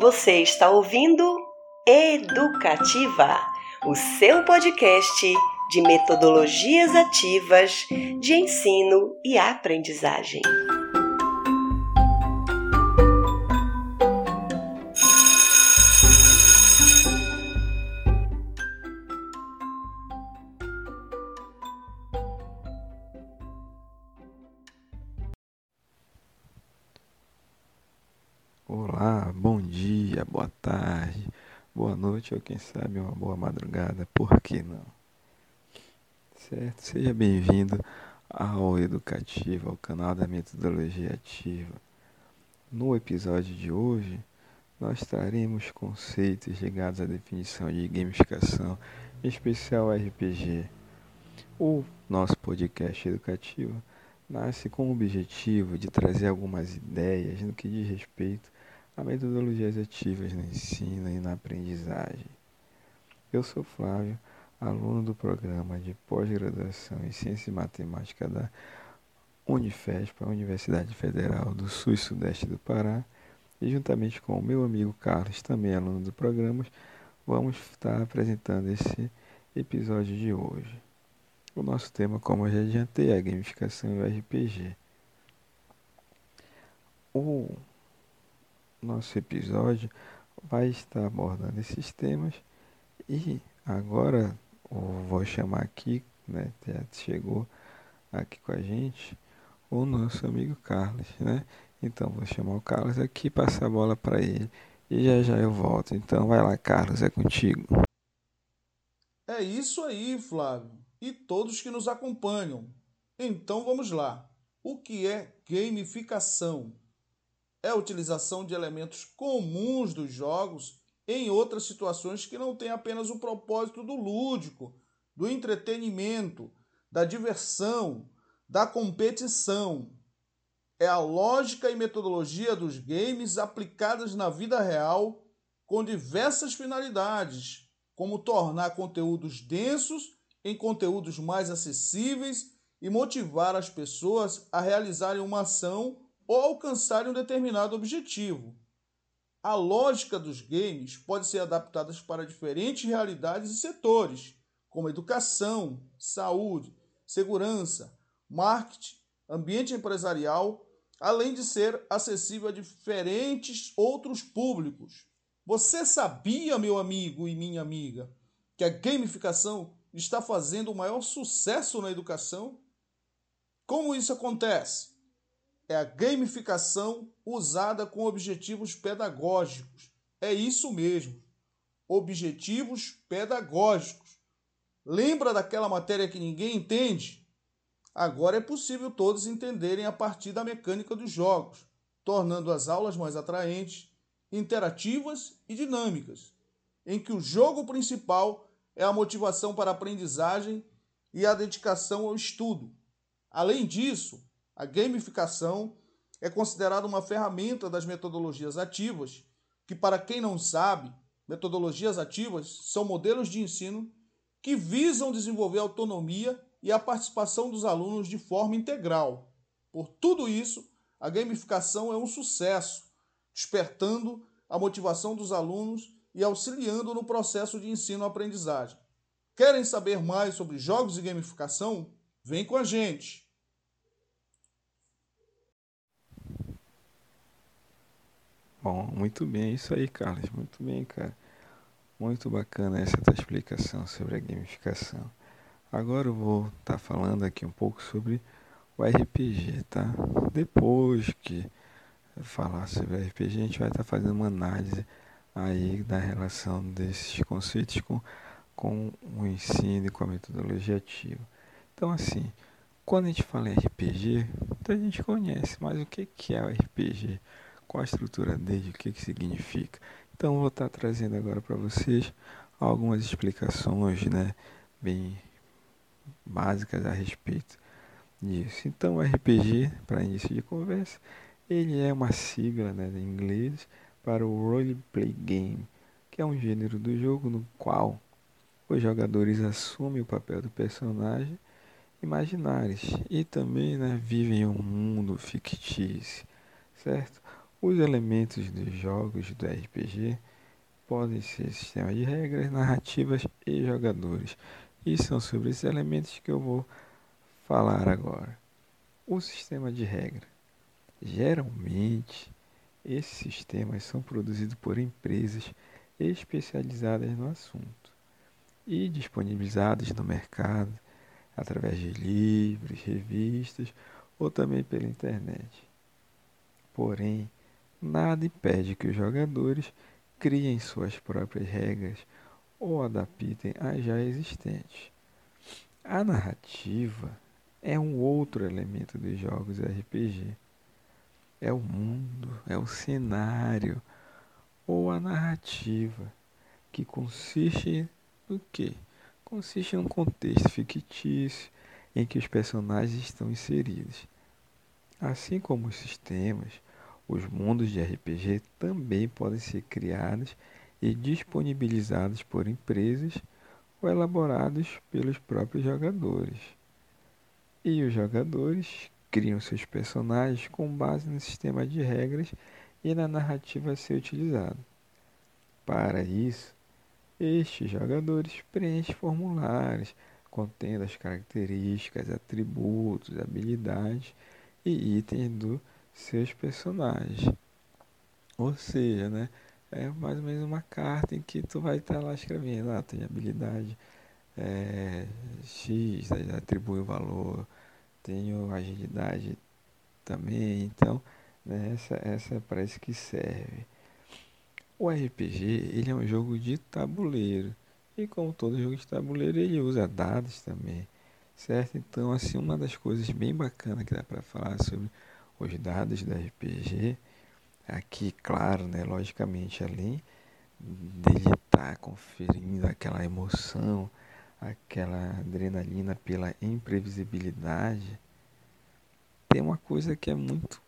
Você está ouvindo Educativa, o seu podcast de metodologias ativas de ensino e aprendizagem. Bom dia, boa tarde, boa noite ou quem sabe uma boa madrugada, por que não? Certo? Seja bem-vindo ao Educativo, ao canal da Metodologia Ativa. No episódio de hoje, nós traremos conceitos ligados à definição de gamificação, em especial RPG. O nosso podcast educativo nasce com o objetivo de trazer algumas ideias no que diz respeito a metodologias ativas no ensino e na aprendizagem. Eu sou Flávio, aluno do programa de pós-graduação em Ciência e Matemática da Unifesp, a Universidade Federal do Sul e Sudeste do Pará, e juntamente com o meu amigo Carlos, também aluno do programa, vamos estar apresentando esse episódio de hoje. O nosso tema, como eu já adiantei, é a gamificação e o RPG. O nosso episódio vai estar abordando esses temas e agora vou chamar aqui, né, já chegou aqui com a gente o nosso amigo Carlos, né? Então vou chamar o Carlos aqui, passar a bola para ele e já já eu volto. Então vai lá, Carlos, é contigo. É isso aí, Flávio, e todos que nos acompanham. Então vamos lá. O que é gamificação? É a utilização de elementos comuns dos jogos em outras situações que não têm apenas o propósito do lúdico, do entretenimento, da diversão, da competição. É a lógica e metodologia dos games aplicadas na vida real com diversas finalidades, como tornar conteúdos densos em conteúdos mais acessíveis e motivar as pessoas a realizarem uma ação ou alcançarem um determinado objetivo. A lógica dos games pode ser adaptada para diferentes realidades e setores, como educação, saúde, segurança, marketing, ambiente empresarial, além de ser acessível a diferentes outros públicos. Você sabia, meu amigo e minha amiga, que a gamificação está fazendo o maior sucesso na educação? Como isso acontece? É a gamificação usada com objetivos pedagógicos. É isso mesmo. Objetivos pedagógicos. Lembra daquela matéria que ninguém entende? Agora é possível todos entenderem a partir da mecânica dos jogos, tornando as aulas mais atraentes, interativas e dinâmicas, em que o jogo principal é a motivação para a aprendizagem e a dedicação ao estudo. Além disso, a gamificação é considerada uma ferramenta das metodologias ativas, que, para quem não sabe, metodologias ativas são modelos de ensino que visam desenvolver autonomia e a participação dos alunos de forma integral. Por tudo isso, a gamificação é um sucesso, despertando a motivação dos alunos e auxiliando no processo de ensino-aprendizagem. Querem saber mais sobre jogos e gamificação? Vem com a gente! Bom, muito bem, é isso aí, Carlos. Muito bem, cara. Muito bacana essa tua explicação sobre a gamificação. Agora eu vou estar tá falando aqui um pouco sobre o RPG, tá? Depois que falar sobre o RPG, a gente vai estar tá fazendo uma análise aí da relação desses conceitos com, com o ensino e com a metodologia ativa. Então, assim, quando a gente fala em RPG, muita gente conhece, mas o que, que é o RPG? Qual a estrutura dele, o que, que significa. Então vou estar trazendo agora para vocês algumas explicações né, bem básicas a respeito disso. Então o RPG, para início de conversa, ele é uma sigla né, em inglês para o Roleplay Game, que é um gênero do jogo no qual os jogadores assumem o papel do personagem imaginários e também né, vivem um mundo fictício, certo? Os elementos dos jogos do RPG podem ser sistemas de regras, narrativas e jogadores. E são sobre esses elementos que eu vou falar agora. O sistema de regra. Geralmente, esses sistemas são produzidos por empresas especializadas no assunto e disponibilizados no mercado através de livros, revistas ou também pela internet. Porém, nada impede que os jogadores criem suas próprias regras ou adaptem as já existentes. A narrativa é um outro elemento dos jogos RPG. É o mundo, é o cenário ou a narrativa que consiste no que? Consiste em um contexto fictício em que os personagens estão inseridos. Assim como os sistemas, os mundos de RPG também podem ser criados e disponibilizados por empresas ou elaborados pelos próprios jogadores. E os jogadores criam seus personagens com base no sistema de regras e na narrativa a ser utilizado. Para isso, estes jogadores preenchem formulários contendo as características, atributos, habilidades e itens dos seus personagens. Ou seja, né, é mais ou menos uma carta em que tu vai estar lá escrevendo, ah, tem habilidade é, X, atribui o valor, tenho agilidade também, então né, essa, essa parece que serve. O RPG ele é um jogo de tabuleiro e como todo jogo de tabuleiro ele usa dados também, certo? Então assim uma das coisas bem bacanas que dá para falar sobre os dados do RPG aqui, claro, né, logicamente, além dele estar tá conferindo aquela emoção, aquela adrenalina pela imprevisibilidade, tem uma coisa que é muito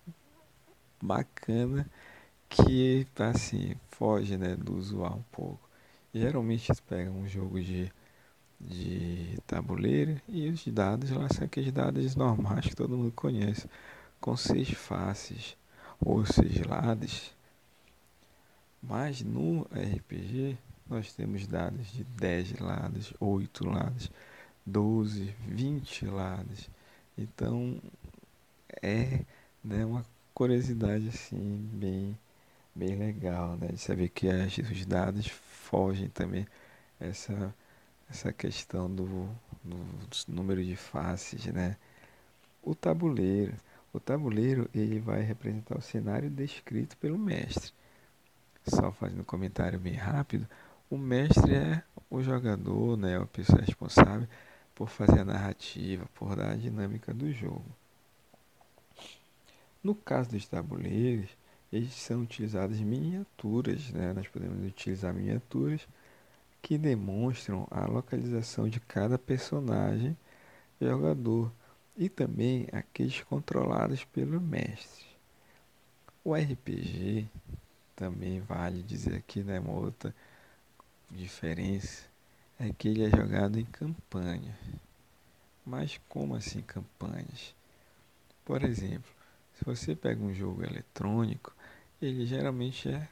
bacana que assim foge né, do usual um pouco. Geralmente eles pegam um jogo de, de tabuleiro e os dados lá são aqueles dados normais que todo mundo conhece, com seis faces ou seis lados. Mas no RPG nós temos dados de 10 lados, 8 lados, 12, 20 lados. Então é né, uma curiosidade assim bem, bem legal né, de saber que as, os dados fogem também essa, essa questão do, do número de faces, né? O tabuleiro. O tabuleiro ele vai representar o cenário descrito pelo mestre. Só fazendo um comentário bem rápido, o mestre é o jogador, né, a pessoa responsável por fazer a narrativa, por dar a dinâmica do jogo. No caso dos tabuleiros, eles são utilizadas miniaturas, né? nós podemos utilizar miniaturas que demonstram a localização de cada personagem jogador e também aqueles controlados pelo mestre. O RPG também vale dizer aqui, né, uma outra diferença é que ele é jogado em campanha. Mas como assim campanhas? Por exemplo, se você pega um jogo eletrônico, ele geralmente é,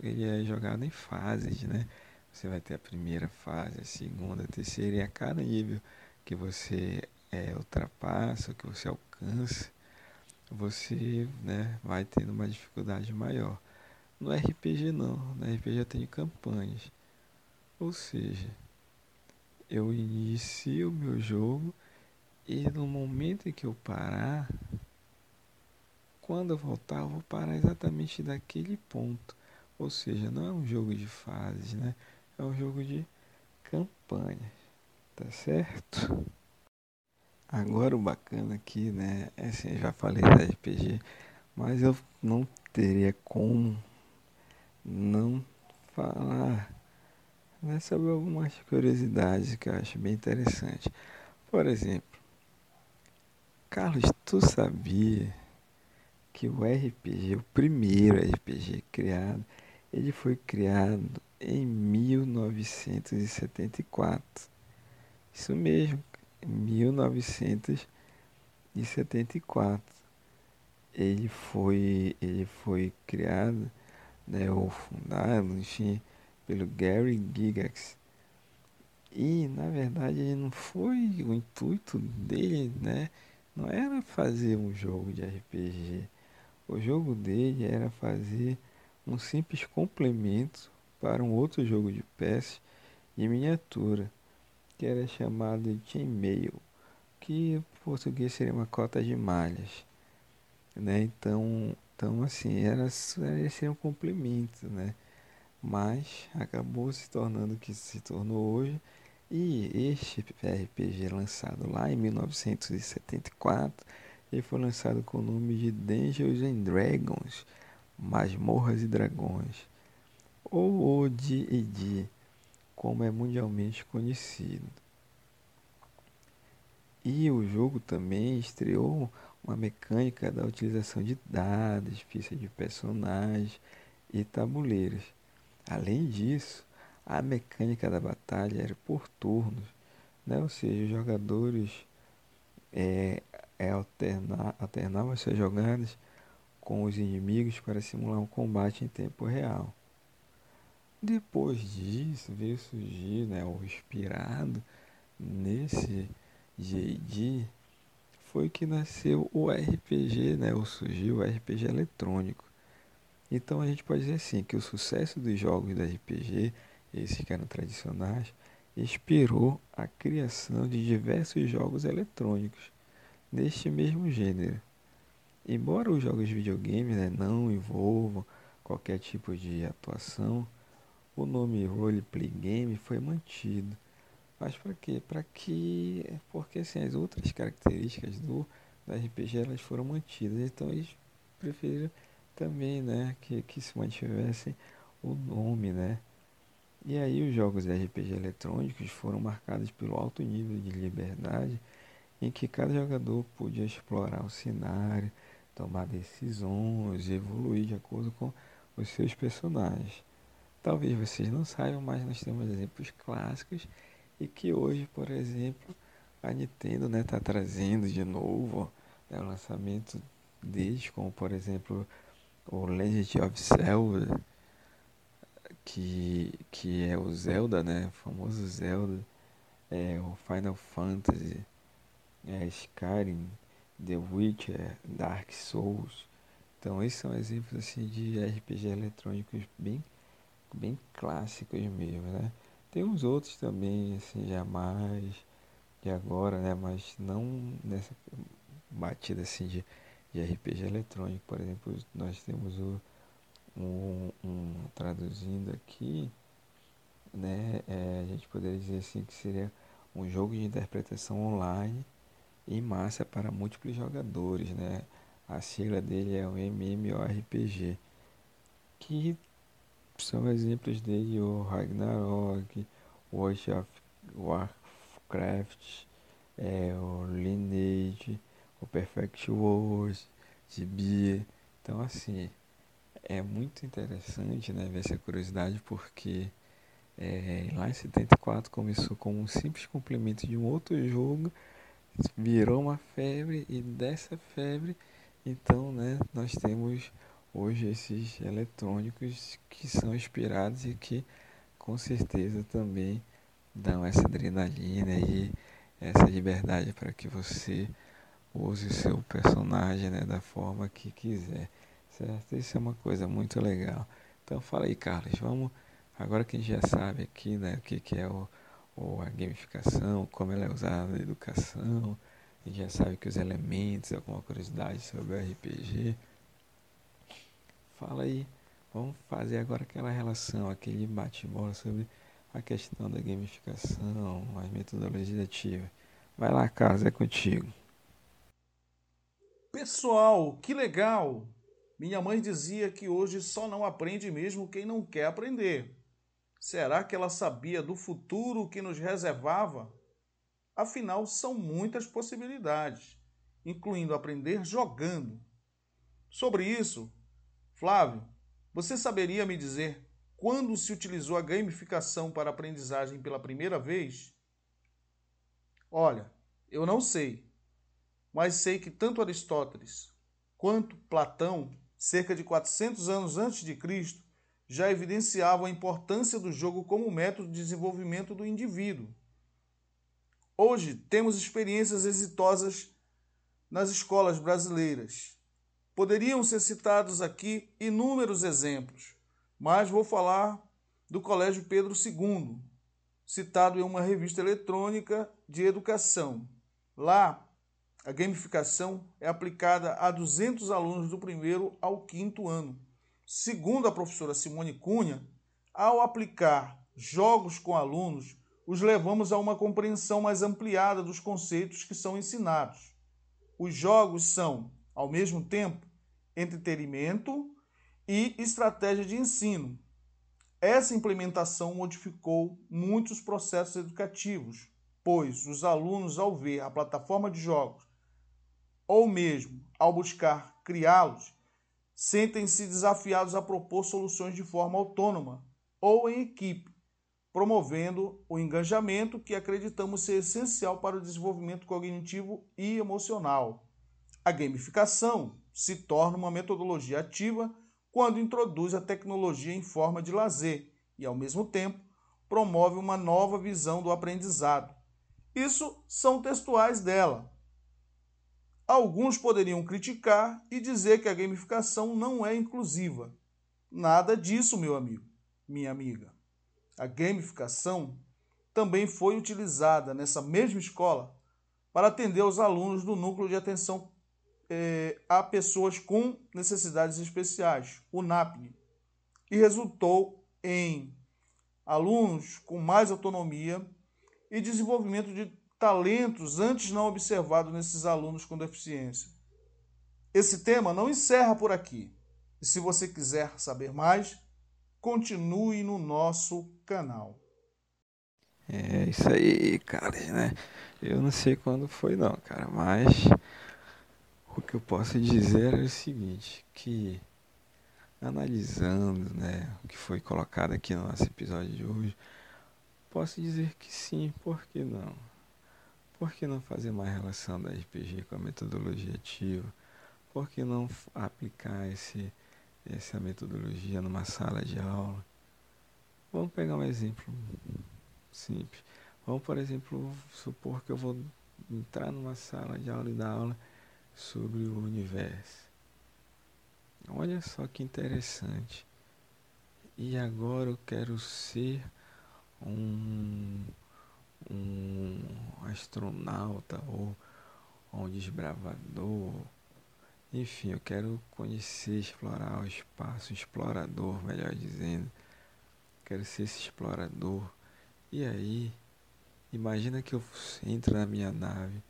ele é jogado em fases, né? Você vai ter a primeira fase, a segunda, a terceira, e a cada nível que você é, ultrapassa, que você alcança, você né, vai tendo uma dificuldade maior. No RPG não, no RPG eu tenho campanhas. Ou seja, eu inicio o meu jogo e no momento em que eu parar, quando eu voltar, eu vou parar exatamente daquele ponto. Ou seja, não é um jogo de fases, né? É um jogo de campanha. Tá certo? Agora o bacana aqui, né? É assim, já falei da RPG, mas eu não teria como não falar né, sobre algumas curiosidades que eu acho bem interessante. Por exemplo, Carlos, tu sabia que o RPG, o primeiro RPG criado, ele foi criado em 1974. Isso mesmo, 1974. ele foi, ele foi criado, né, ou fundado, enfim, pelo Gary Gygax. E na verdade não foi o intuito dele, né? Não era fazer um jogo de RPG. O jogo dele era fazer um simples complemento para um outro jogo de PS de miniatura, que era chamado de Chainmail, que em português seria uma cota de malhas. Né? Então, então assim, era, era ser um complemento, né? Mas acabou se tornando o que se tornou hoje. E este RPG lançado lá em 1974, ele foi lançado com o nome de Dungeons and Dragons, Masmorras e Dragões, ou o D&D, como é mundialmente conhecido. E o jogo também estreou uma mecânica da utilização de dados, fichas de personagens e tabuleiros. Além disso, a mecânica da batalha era por turnos, né? ou seja, os jogadores é, é alternar, alternavam suas jogadas com os inimigos para simular um combate em tempo real. Depois disso, veio surgir né, o inspirado nesse J.D. foi que nasceu o RPG, né, ou surgiu o RPG eletrônico. Então a gente pode dizer assim que o sucesso dos jogos da RPG esses que eram tradicionais, inspirou a criação de diversos jogos eletrônicos neste mesmo gênero. Embora os jogos de videogame né, não envolvam qualquer tipo de atuação, o nome roleplay game foi mantido. Mas para quê? Para que porque assim, as outras características do, do RPG elas foram mantidas. Então eles preferiram também, né, que, que se mantivesse o nome, né? E aí os jogos de RPG eletrônicos foram marcados pelo alto nível de liberdade em que cada jogador podia explorar o cenário, tomar decisões evoluir de acordo com os seus personagens. Talvez vocês não saibam, mas nós temos exemplos clássicos e que hoje, por exemplo, a Nintendo está né, tá trazendo de novo né, o lançamento deles, como por exemplo o Legend of Zelda que, que é o Zelda, né? O famoso Zelda, é, o Final Fantasy, é, Skyrim, The Witcher, Dark Souls. Então esses são exemplos assim de RPG eletrônicos bem, bem clássicos mesmo, né? Tem uns outros também, assim, já mais de agora, né? Mas não nessa batida assim de, de RPG eletrônico. Por exemplo, nós temos o um, um, traduzindo aqui, né, é, a gente poderia dizer assim que seria um jogo de interpretação online em massa para múltiplos jogadores, né? A sigla dele é o MMORPG, que são exemplos dele o Ragnarok, World of Warcraft, é, o Lineage, o Perfect World, Tibia. Então assim, é muito interessante né, ver essa curiosidade porque é, lá em 74 começou como um simples complemento de um outro jogo, virou uma febre e dessa febre então né, nós temos hoje esses eletrônicos que são inspirados e que com certeza também dão essa adrenalina e essa liberdade para que você use o seu personagem né, da forma que quiser. Certo? Isso é uma coisa muito legal. Então fala aí, Carlos, vamos. Agora que a gente já sabe aqui né, o que, que é o, o, a gamificação, como ela é usada na educação, a gente já sabe que os elementos, alguma curiosidade sobre o RPG. Fala aí, vamos fazer agora aquela relação, aquele bate-bola sobre a questão da gamificação, as metodologias ativas. Vai lá, Carlos, é contigo. Pessoal, que legal! Minha mãe dizia que hoje só não aprende mesmo quem não quer aprender. Será que ela sabia do futuro que nos reservava? Afinal, são muitas possibilidades, incluindo aprender jogando. Sobre isso, Flávio, você saberia me dizer quando se utilizou a gamificação para aprendizagem pela primeira vez? Olha, eu não sei, mas sei que tanto Aristóteles quanto Platão, cerca de 400 anos antes de Cristo, já evidenciavam a importância do jogo como método de desenvolvimento do indivíduo. Hoje temos experiências exitosas nas escolas brasileiras. Poderiam ser citados aqui inúmeros exemplos, mas vou falar do Colégio Pedro II, citado em uma revista eletrônica de educação. Lá, a gamificação é aplicada a 200 alunos do primeiro ao quinto ano. Segundo a professora Simone Cunha, ao aplicar jogos com alunos, os levamos a uma compreensão mais ampliada dos conceitos que são ensinados. Os jogos são, ao mesmo tempo, entretenimento e estratégia de ensino. Essa implementação modificou muitos processos educativos, pois os alunos, ao ver a plataforma de jogos, ou mesmo ao buscar criá-los, sentem-se desafiados a propor soluções de forma autônoma ou em equipe, promovendo o engajamento que acreditamos ser essencial para o desenvolvimento cognitivo e emocional. A gamificação se torna uma metodologia ativa quando introduz a tecnologia em forma de lazer e, ao mesmo tempo, promove uma nova visão do aprendizado. Isso são textuais dela. Alguns poderiam criticar e dizer que a gamificação não é inclusiva. Nada disso, meu amigo, minha amiga. A gamificação também foi utilizada nessa mesma escola para atender os alunos do núcleo de atenção é, a pessoas com necessidades especiais, o NAPNE, e resultou em alunos com mais autonomia e desenvolvimento de talentos antes não observados nesses alunos com deficiência. Esse tema não encerra por aqui. E se você quiser saber mais, continue no nosso canal. É isso aí, cara, né? Eu não sei quando foi não, cara, mas o que eu posso dizer é o seguinte, que analisando né, o que foi colocado aqui no nosso episódio de hoje, posso dizer que sim, por que não? Por que não fazer mais relação da RPG com a metodologia ativa? Por que não aplicar esse, essa metodologia numa sala de aula? Vamos pegar um exemplo simples. Vamos, por exemplo, supor que eu vou entrar numa sala de aula e dar aula sobre o universo. Olha só que interessante. E agora eu quero ser um, um astronauta ou um desbravador. Enfim, eu quero conhecer, explorar o espaço, um explorador, melhor dizendo. Quero ser esse explorador. E aí, imagina que eu entro na minha nave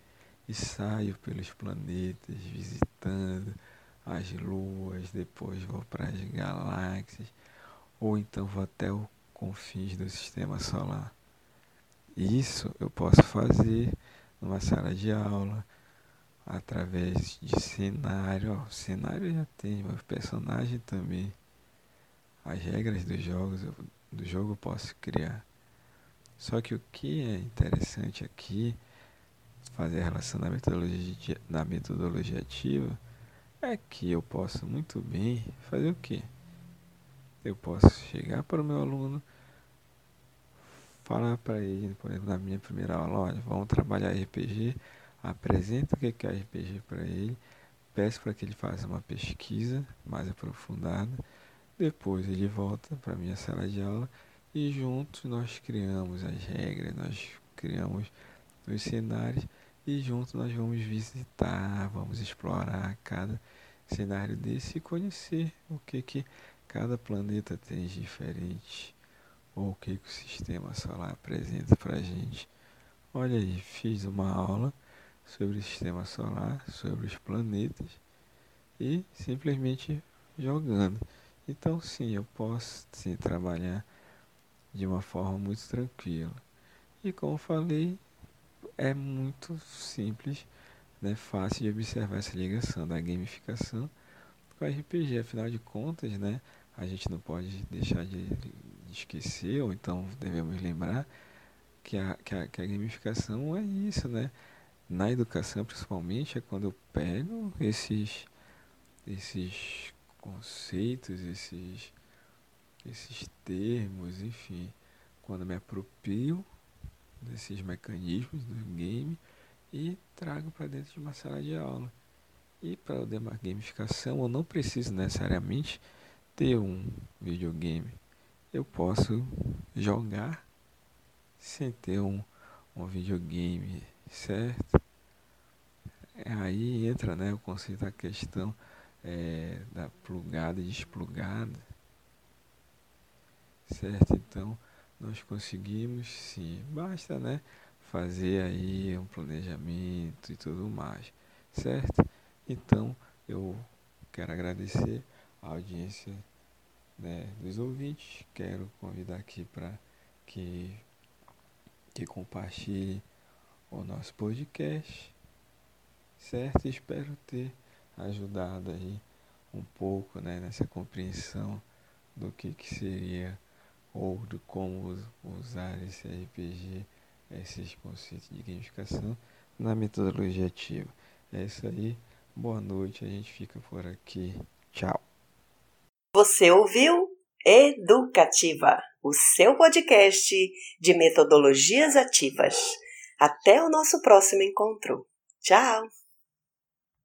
e saio pelos planetas visitando as luas, depois vou para as galáxias, ou então vou até os confins do sistema solar. Isso eu posso fazer numa sala de aula, através de cenário. Ó, cenário já tem, mas personagem também. As regras dos jogos, do jogo eu posso criar. Só que o que é interessante aqui fazer a relação da metodologia, metodologia ativa é que eu posso muito bem fazer o quê? Eu posso chegar para o meu aluno, falar para ele, por exemplo, na minha primeira aula, olha, vamos trabalhar RPG, apresento o que é RPG para ele, peço para que ele faça uma pesquisa mais aprofundada, depois ele volta para a minha sala de aula e juntos nós criamos as regras, nós criamos os cenários e juntos nós vamos visitar, vamos explorar cada cenário desse e conhecer o que que cada planeta tem de diferente ou o que, que o sistema solar apresenta para a gente. Olha aí, fiz uma aula sobre o sistema solar, sobre os planetas e simplesmente jogando. Então sim, eu posso sim trabalhar de uma forma muito tranquila. E como falei, é muito simples, né, fácil de observar essa ligação da gamificação com a RPG. Afinal de contas, né, a gente não pode deixar de, esquecer, ou então devemos lembrar que a, que a, que a gamificação é isso, né? Na educação, principalmente, é quando eu pego esses esses conceitos, esses, esses termos, enfim, quando me aproprio desses mecanismos do game e trago para dentro de uma sala de aula. E para o uma gamificação, eu não preciso necessariamente ter um videogame. Eu posso jogar sem ter um, um videogame, certo? Aí entra né, o conceito da questão é, da plugada e desplugada, certo? Então, nós conseguimos sim, basta né, fazer aí um planejamento e tudo mais, certo? Então, eu quero agradecer a audiência né, dos ouvintes, quero convidar aqui para que, que compartilhe o nosso podcast certo? Espero ter ajudado aí um pouco né, nessa compreensão do que, que seria ou de como usar esse RPG, esses conceitos de gamificação na metodologia ativa. É isso aí. Boa noite. A gente fica por aqui. Tchau. Você ouviu Educativa, o seu podcast de metodologias ativas. Até o nosso próximo encontro. Tchau!